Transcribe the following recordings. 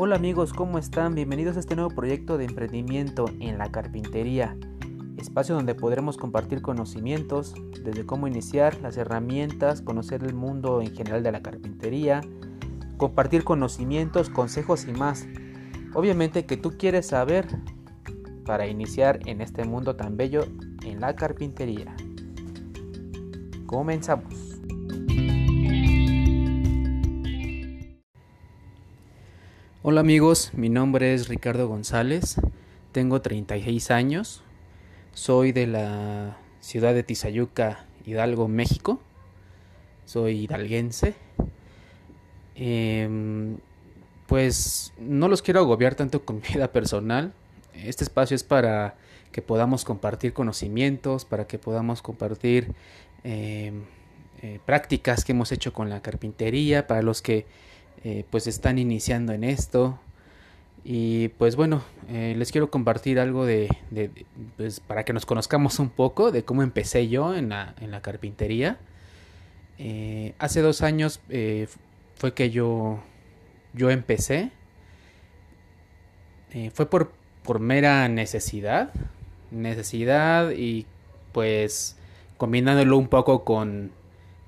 Hola amigos, ¿cómo están? Bienvenidos a este nuevo proyecto de emprendimiento en la carpintería, espacio donde podremos compartir conocimientos desde cómo iniciar, las herramientas, conocer el mundo en general de la carpintería, compartir conocimientos, consejos y más. Obviamente que tú quieres saber para iniciar en este mundo tan bello en la carpintería. Comenzamos. Hola amigos, mi nombre es Ricardo González, tengo 36 años, soy de la ciudad de Tizayuca, Hidalgo, México, soy hidalguense. Em, pues no los quiero agobiar tanto con mi vida personal, este espacio es para que podamos compartir conocimientos, para que podamos compartir em, eh, prácticas que hemos hecho con la carpintería, para los que eh, pues están iniciando en esto. Y pues bueno, eh, les quiero compartir algo de, pues para que nos conozcamos un poco de cómo empecé yo en la, en la carpintería. hace dos años fue que yo, yo empecé. fue por por mera necesidad, necesidad y pues combinándolo un poco con,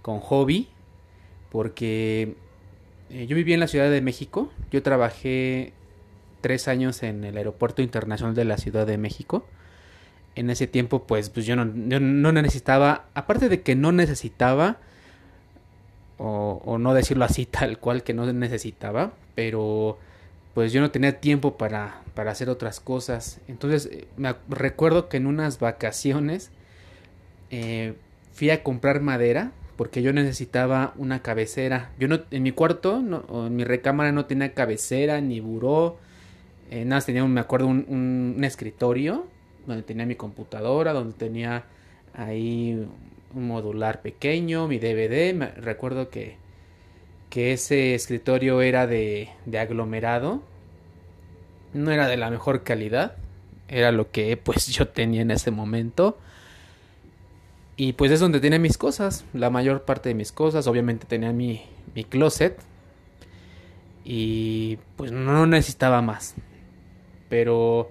con hobby, porque eh, yo viví en la Ciudad de México, yo trabajé tres años en el Aeropuerto Internacional de la Ciudad de México. En ese tiempo, pues, pues yo, no, no necesitaba, aparte de que no necesitaba, o, no decirlo así tal cual que no necesitaba, pero pues yo no tenía tiempo para, para hacer otras cosas. Entonces eh, me recuerdo que en unas vacaciones eh, fui a comprar madera porque yo necesitaba una cabecera. Yo no, en mi cuarto, en mi recámara no tenía cabecera ni buró. Eh, nada, tenía, me acuerdo, un, un, escritorio donde tenía mi computadora, donde tenía ahí un modular pequeño, mi DVD. Recuerdo que que ese escritorio era de, de aglomerado. No era de la mejor calidad. Era lo que pues yo tenía en ese momento. Y pues es donde tenía mis cosas. La mayor parte de mis cosas. Obviamente tenía mi, mi closet. Y pues no necesitaba más. Pero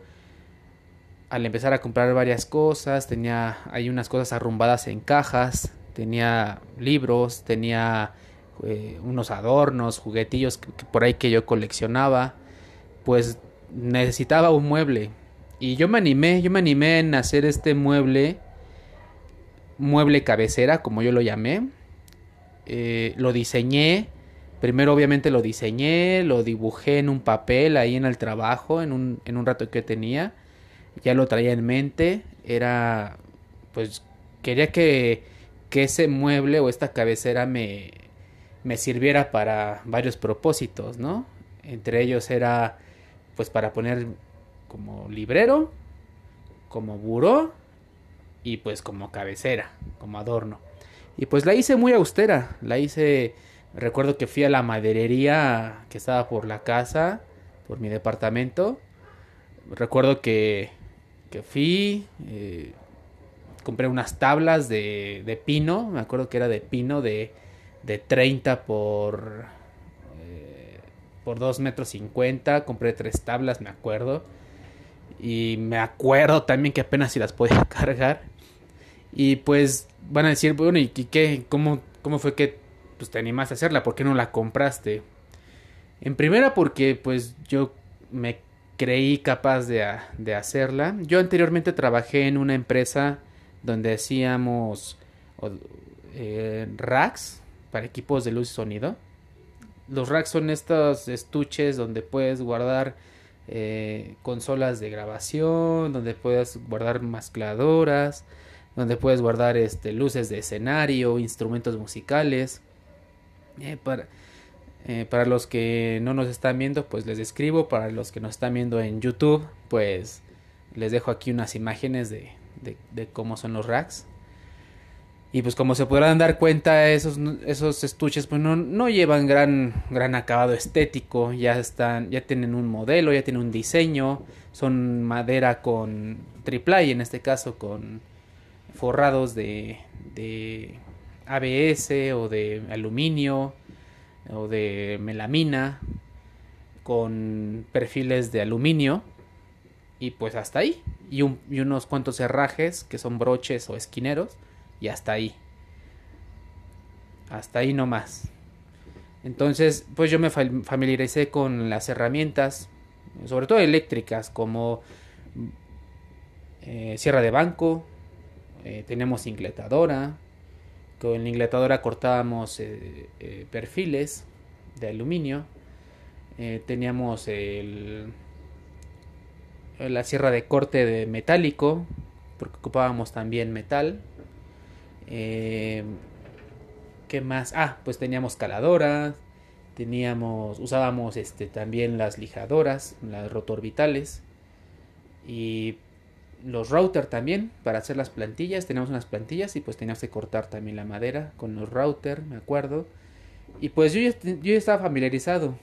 al empezar a comprar varias cosas, tenía hay unas cosas arrumbadas en cajas, tenía libros, tenía eh, unos adornos, juguetillos que, por ahí que yo coleccionaba, pues necesitaba un mueble. Y yo me animé, yo me animé en hacer este mueble, mueble cabecera, como yo lo llamé. Eh, lo diseñé, primero obviamente lo diseñé, lo dibujé en un papel ahí en el trabajo, en un, en un rato que tenía. Ya lo traía en mente, era, pues quería que, que ese mueble o esta cabecera me, me sirviera para varios propósitos, ¿no? Entre ellos era pues para poner como librero, como buró y pues como cabecera, como adorno. Y pues la hice muy austera, la hice, recuerdo que fui a la maderería que estaba por la casa, por mi departamento. Recuerdo que, que fui, eh, compré unas tablas de, de pino, me acuerdo que era de pino de de 30 por, eh, por 2 metros 50. Compré tres tablas, me acuerdo. Y me acuerdo también que apenas si las podía cargar. Y pues van a decir, bueno, ¿y qué? ¿Cómo, cómo fue que pues, te animaste a hacerla? ¿Por qué no la compraste? En primera porque pues yo me creí capaz de, de hacerla. Yo anteriormente trabajé en una empresa donde hacíamos eh, racks para equipos de luz y sonido. Los racks son estos estuches donde puedes guardar eh, consolas de grabación, donde puedes guardar mascladoras, donde puedes guardar este, luces de escenario, instrumentos musicales. Eh, para, eh, para los que no nos están viendo, pues les describo. Para los que nos están viendo en YouTube, pues les dejo aquí unas imágenes de, de cómo son los racks. Y pues como se podrán dar cuenta, esos, esos estuches pues no, no, llevan gran, gran acabado estético, ya están, ya tienen un modelo, ya tienen un diseño, son madera con triple en este caso con forrados de, de ABS o de aluminio o de melamina. con perfiles de aluminio y pues hasta ahí. Y, y unos cuantos herrajes que son broches o esquineros y hasta ahí. Hasta ahí nomás. Entonces, pues yo me familiaricé con las herramientas, sobre todo eléctricas, como eh, sierra de banco, eh, tenemos ingletadora, con la ingletadora cortábamos eh, perfiles de aluminio, teníamos el, la sierra de corte de metálico, porque ocupábamos también metal. ¿Qué más? Ah, pues teníamos caladoras, teníamos, usábamos este, también las lijadoras, las rotorbitales y los router también para hacer las plantillas. Teníamos unas plantillas y pues teníamos que cortar también la madera con los router, me acuerdo. Y pues yo, yo estaba familiarizado.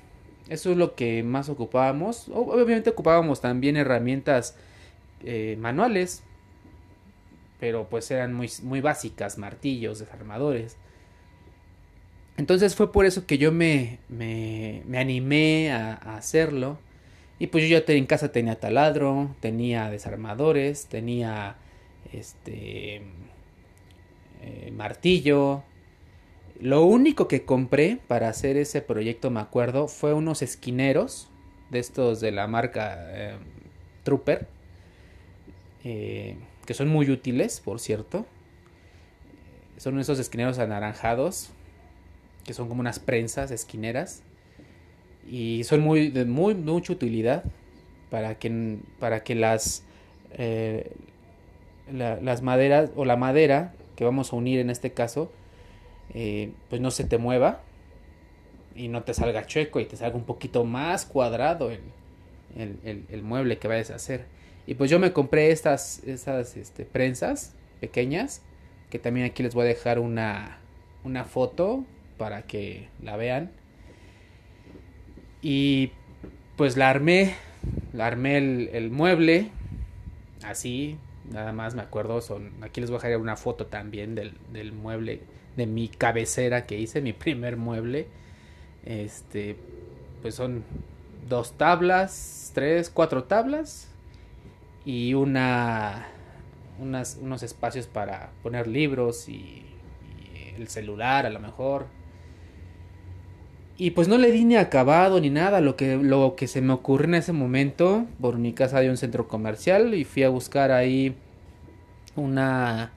Eso es lo que más ocupábamos. Obviamente ocupábamos también herramientas eh, manuales, pero pues eran muy, muy básicas, martillos, desarmadores. Entonces fue por eso que yo me, me, me animé a, hacerlo. Y pues yo ya en casa tenía taladro, tenía desarmadores, tenía este eh, martillo. Lo único que compré para hacer ese proyecto, me acuerdo, fue unos esquineros de estos de la marca eh, Trooper, eh, que son muy útiles, por cierto. Son esos esquineros anaranjados que son como unas prensas esquineras y son muy de muy mucha utilidad para que para que las eh, las maderas o la madera que vamos a unir en este caso eh, pues no se te mueva y no te salga chueco y te salga un poquito más cuadrado el, el, mueble que vayas a hacer y pues yo me compré estas estas este, prensas pequeñas que también aquí les voy a dejar una una foto para que la vean. Y pues la armé, la armé el, mueble, así, nada más me acuerdo, son, aquí les voy a dejar una foto también del, del mueble, de mi cabecera que hice, mi primer mueble. Este, pues son dos tablas, tres, cuatro tablas y una, unas, unos espacios para poner libros y, y el celular a lo mejor y pues no le di ni acabado ni nada. Lo que, lo que se me ocurrió en ese momento, por mi casa hay un centro comercial y fui a buscar ahí una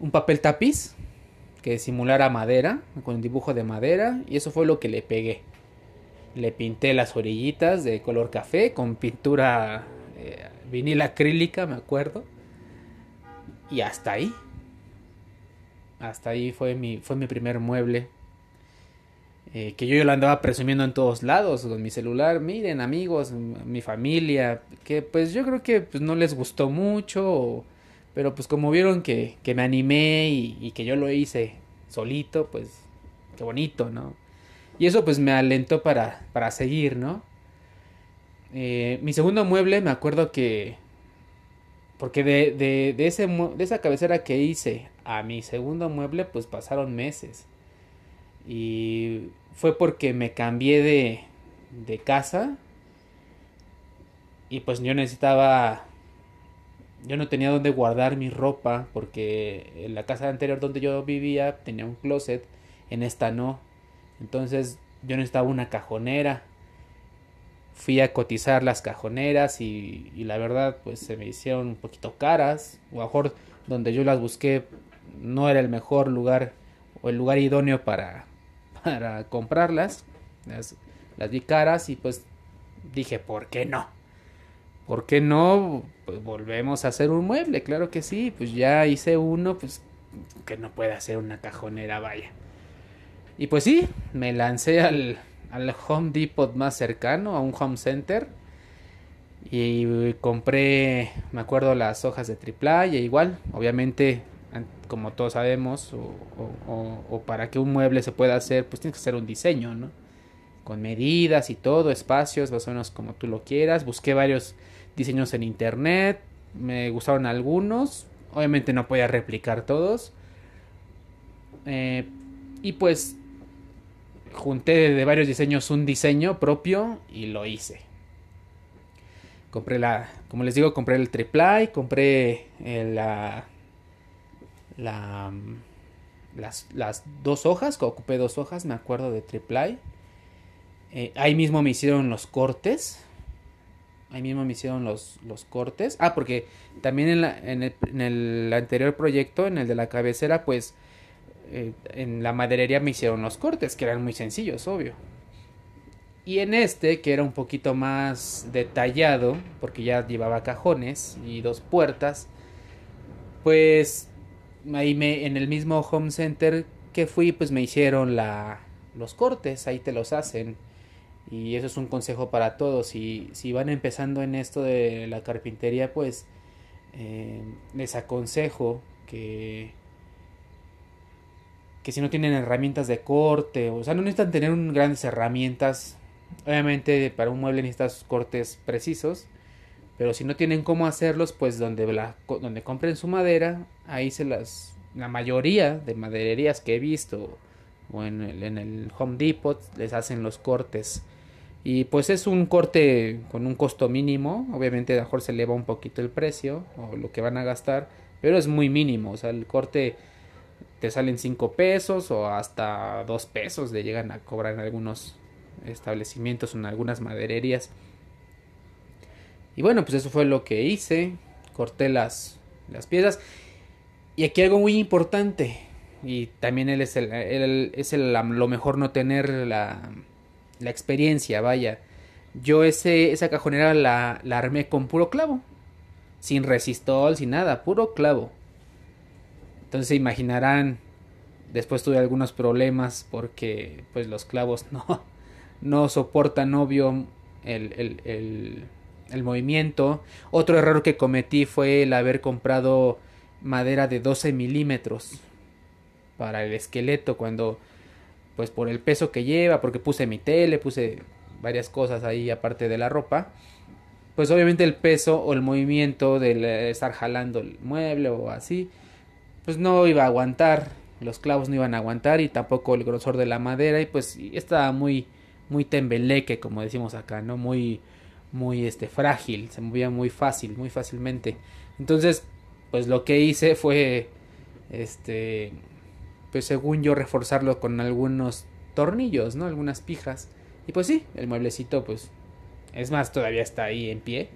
un papel tapiz que simulara madera, con dibujo de madera, y eso fue lo que le pegué. Le pinté las orillitas de color café con pintura eh, vinil acrílica, me acuerdo. Y hasta ahí. Hasta ahí fue mi, fue mi primer mueble eh, que yo lo andaba presumiendo en todos lados con mi celular, miren amigos, mi familia, que pues yo creo que pues no les gustó mucho, pero pues como vieron que, que me animé y, que yo lo hice solito, pues qué bonito, ¿no? Y eso pues me alentó para, para seguir, ¿no? Eh, mi segundo mueble me acuerdo que... Porque de, de, de, ese, de esa cabecera que hice a mi segundo mueble pues pasaron meses. Y fue porque me cambié de, de casa y pues yo necesitaba yo no tenía donde guardar mi ropa porque en la casa anterior donde yo vivía tenía un closet, en esta no. Entonces yo necesitaba una cajonera. Fui a cotizar las cajoneras y, y la verdad pues se me hicieron un poquito caras. O a mejor donde yo las busqué no era el mejor lugar o el lugar idóneo para, para comprarlas. Las, las vi caras y pues dije, ¿por qué no? ¿Por qué no? Pues volvemos a hacer un mueble, claro que sí. Pues ya hice uno, pues que no puede hacer una cajonera, vaya. Y pues sí, me lancé al, al Home Depot más cercano, a un home center. Y compré, me acuerdo, las hojas de triple y igual, obviamente como todos sabemos, o, para que un mueble se pueda hacer, pues tienes que hacer un diseño, ¿no? Con medidas y todo, espacios, más o menos como tú lo quieras. Busqué varios diseños en internet, me gustaron algunos, obviamente no podía replicar todos. Eh, y pues junté de varios diseños un diseño propio y lo hice. Compré la, como les digo, compré el triply, compré la, la, las, las, dos hojas, ocupé dos hojas, me acuerdo de triply. Eh, ahí mismo me hicieron los cortes. Ahí mismo me hicieron los, los cortes. Ah, porque también en, el, en, el, anterior proyecto, en el de la cabecera, pues eh, en la maderería me hicieron los cortes, que eran muy sencillos, obvio. Y en este, que era un poquito más detallado, porque ya llevaba cajones y dos puertas, pues ahí me, en el mismo home center que fui, pues me hicieron la, los cortes, ahí te los hacen. Y eso es un consejo para todos. Si, si van empezando en esto de la carpintería, pues eh, les aconsejo que, que si no tienen herramientas de corte, o sea, no necesitan tener un, grandes herramientas. Obviamente para un mueble necesitas cortes precisos. Pero si no tienen cómo hacerlos, pues donde, donde compren su madera, ahí se las... La mayoría de madererías que he visto o en el, en el Home Depot les hacen los cortes. Y pues es un corte con un costo mínimo. Obviamente a lo mejor se eleva un poquito el precio o lo que van a gastar. Pero es muy mínimo. O sea, el corte te salen 5 pesos o hasta 2 pesos le llegan a cobrar en algunos establecimientos en algunas madererías. Y bueno, pues eso fue lo que hice. Corté las, las piezas. Y aquí algo muy importante. Y también él es, el, es el, lo mejor no tener la, la experiencia, vaya. Yo ese, esa cajonera la, la armé con puro clavo. Sin resistol, sin nada, puro clavo. Entonces se imaginarán, después tuve algunos problemas porque pues los clavos no, no soportan obvio el, el, el, movimiento. Otro error que cometí fue el haber comprado madera de 12 milímetros para el esqueleto cuando pues por el peso que lleva, porque puse mi tele, puse varias cosas ahí aparte de la ropa, pues obviamente el peso o el movimiento de estar jalando el mueble o así, pues no iba a aguantar, los clavos no iban a aguantar y tampoco el grosor de la madera y pues estaba muy muy tembeleque como decimos acá, ¿no? Muy muy este frágil, se movía muy fácil, muy fácilmente. Entonces, pues lo que hice fue este pues según yo reforzarlo con algunos tornillos, ¿no? Algunas pijas. Y pues sí, el mueblecito pues es más todavía está ahí en pie.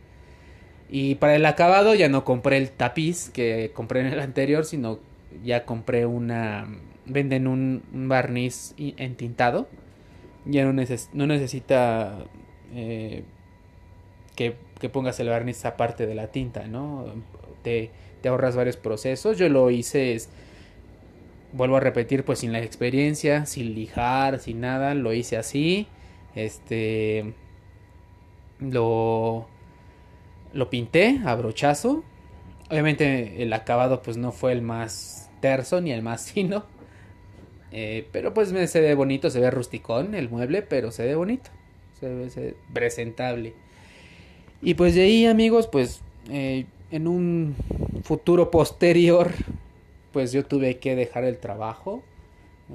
Y para el acabado ya no compré el tapiz que compré en el anterior, sino ya compré una venden un, barniz entintado. Ya no, no necesita eh, que, que, pongas el barniz aparte de la tinta, ¿no? Te, te ahorras varios procesos. Yo lo hice vuelvo a repetir, pues sin la experiencia, sin lijar, sin nada, lo hice así. Este lo lo pinté a brochazo. Obviamente el acabado pues no fue el más terso ni el más fino. Eh, pero pues se ve bonito, se ve rusticón el mueble, pero se ve bonito. Se ve, presentable. Y pues de ahí amigos, pues eh, en un futuro posterior pues yo tuve que dejar el trabajo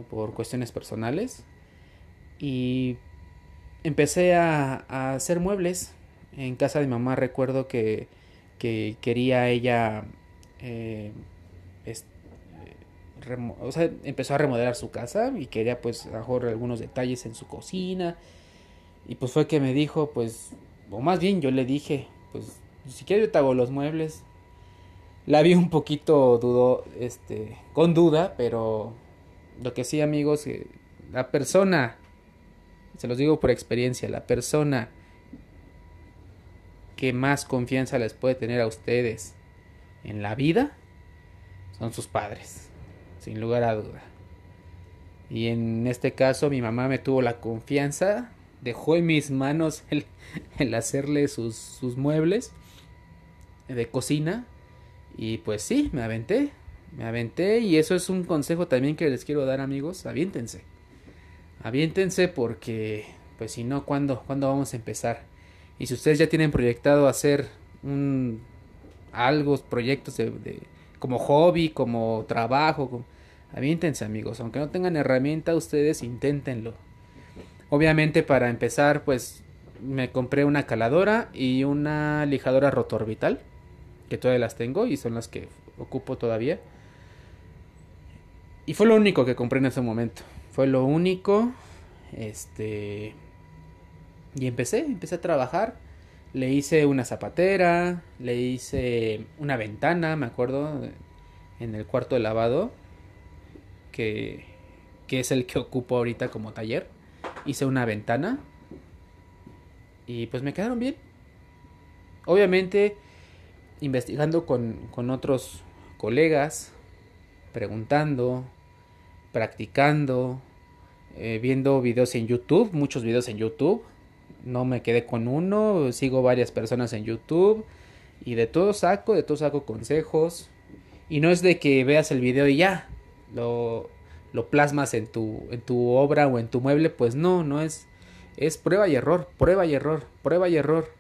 por cuestiones personales y empecé a, hacer muebles. En casa de mi mamá recuerdo que, que quería ella, eh, o sea, empezó a remodelar su casa y quería pues mejor algunos detalles en su cocina. Y pues fue que me dijo, pues, o más bien yo le dije, pues, si quieres yo te hago los muebles, la vi un poquito dudo, este, con duda, pero lo que sí, amigos, la persona, se los digo por experiencia, la persona que más confianza les puede tener a ustedes en la vida son sus padres, sin lugar a duda. Y en este caso mi mamá me tuvo la confianza, dejó en mis manos el, el hacerle sus, sus muebles de cocina y pues sí, me aventé. Me aventé y eso es un consejo también que les quiero dar amigos. Aviéntense. Aviéntense porque pues si no, ¿cuándo, ¿cuándo vamos a empezar? Y si ustedes ya tienen proyectado hacer un algo, proyectos de, como hobby, como trabajo, aviéntense amigos. Aunque no tengan herramienta, ustedes inténtenlo. Obviamente para empezar pues me compré una caladora y una lijadora rotorbital que todavía las tengo y son las que ocupo todavía. Y fue lo único que compré en ese momento. Fue lo único. Este. Y empecé, empecé a trabajar. Le hice una zapatera, le hice una ventana, me acuerdo, en el cuarto de lavado, que, que es el que ocupo ahorita como taller. Hice una ventana y pues me quedaron bien. Obviamente, investigando con, con otros colegas, preguntando, practicando, eh, viendo videos en YouTube, muchos videos en YouTube. No me quedé con uno, sigo varias personas en YouTube y de todo saco, de todo saco consejos. Y no es de que veas el video y ya lo, lo plasmas en tu, en tu obra o en tu mueble, pues no, no es, es prueba y error, prueba y error, prueba y error.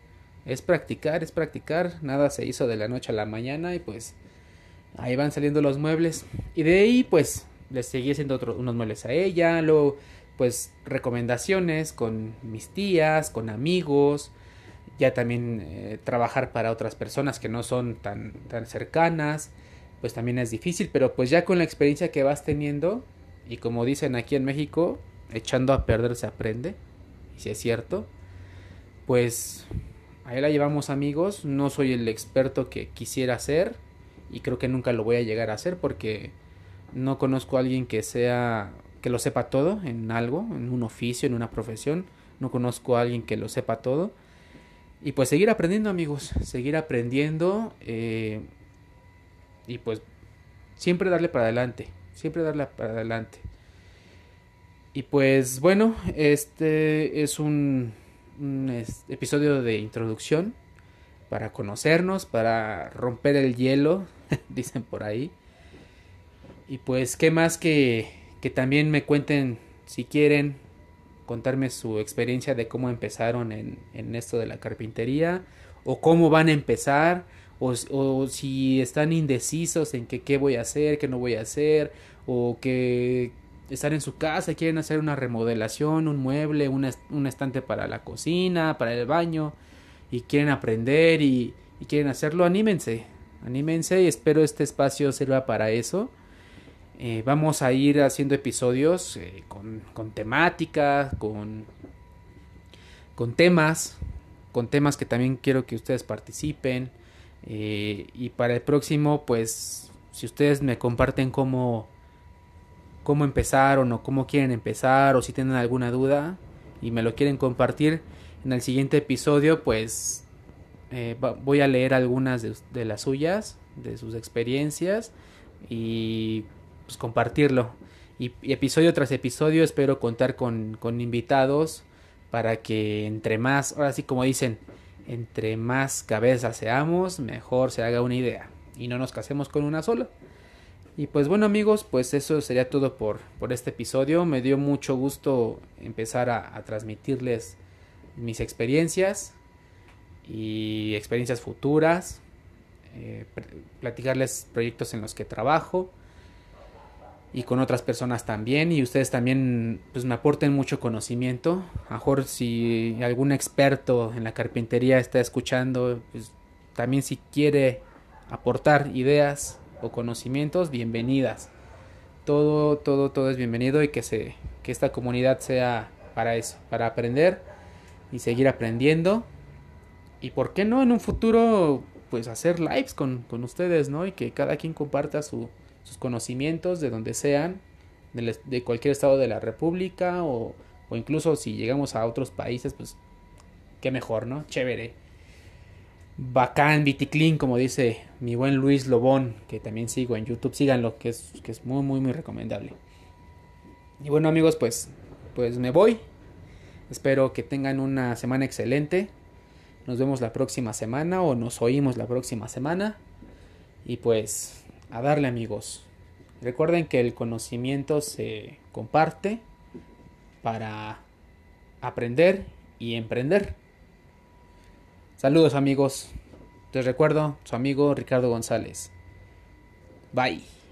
Es practicar, es practicar, nada se hizo de la noche a la mañana y pues ahí van saliendo los muebles. Y de ahí pues les seguí haciendo otros, unos muebles a ella, luego pues recomendaciones con mis tías, con amigos, ya también eh, trabajar para otras personas que no son tan, tan cercanas, pues también es difícil, pero pues ya con la experiencia que vas teniendo, y como dicen aquí en México, echando a perder se aprende, y si es cierto, pues ahí la llevamos amigos, no soy el experto que quisiera ser, y creo que nunca lo voy a llegar a hacer porque no conozco a alguien que sea que lo sepa todo en algo, en un oficio, en una profesión. No conozco a alguien que lo sepa todo. Y pues seguir aprendiendo amigos, seguir aprendiendo eh, y pues siempre darle para adelante, siempre darle para adelante. Y pues bueno, este es un, un episodio de introducción para conocernos, para romper el hielo, dicen por ahí. Y pues, ¿qué más que, que también me cuenten, si quieren, contarme su experiencia de cómo empezaron en, en esto de la carpintería, o cómo van a empezar, o, o, si están indecisos en que qué voy a hacer, qué no voy a hacer, o que están en su casa, quieren hacer una remodelación, un mueble, un, un estante para la cocina, para el baño, y quieren aprender y quieren hacerlo, anímense, anímense y espero este espacio sirva para eso eh, vamos a ir haciendo episodios eh, con, con temática, con, con temas, con temas que también quiero que ustedes participen. Eh, y para el próximo, pues, si ustedes me comparten cómo, cómo empezaron o cómo quieren empezar o si tienen alguna duda y me lo quieren compartir en el siguiente episodio, pues voy a leer algunas de, de las suyas, de sus experiencias y pues, compartirlo. Y, episodio tras episodio espero contar con, con invitados para que entre más, ahora sí como dicen, entre más cabezas seamos, mejor se haga una idea y no nos casemos con una sola. Y pues bueno amigos, pues eso sería todo por, por este episodio. Me dio mucho gusto empezar a, transmitirles mis experiencias y experiencias futuras, eh, platicarles proyectos en los que trabajo y con otras personas también y ustedes también pues me aporten mucho conocimiento. Mejor si algún experto en la carpintería está escuchando, pues también si quiere aportar ideas o conocimientos, bienvenidas. Todo todo todo es bienvenido y que se que esta comunidad sea para eso, para aprender y seguir aprendiendo. Y por qué no en un futuro pues hacer lives con, con ustedes, ¿no? Y que cada quien comparta su sus conocimientos de donde sean, de, cualquier estado de la República o, o, incluso si llegamos a otros países, pues qué mejor, ¿no? Chévere. Bacán, Viticlin, como dice mi buen Luis Lobón, que también sigo en YouTube, síganlo, que es, que es muy, muy, muy recomendable. Y bueno amigos, pues, pues me voy. Espero que tengan una semana excelente. Nos vemos la próxima semana o nos oímos la próxima semana. Y pues a darle amigos. Recuerden que el conocimiento se comparte para aprender y emprender. Saludos amigos. Les recuerdo su amigo Ricardo González. Bye.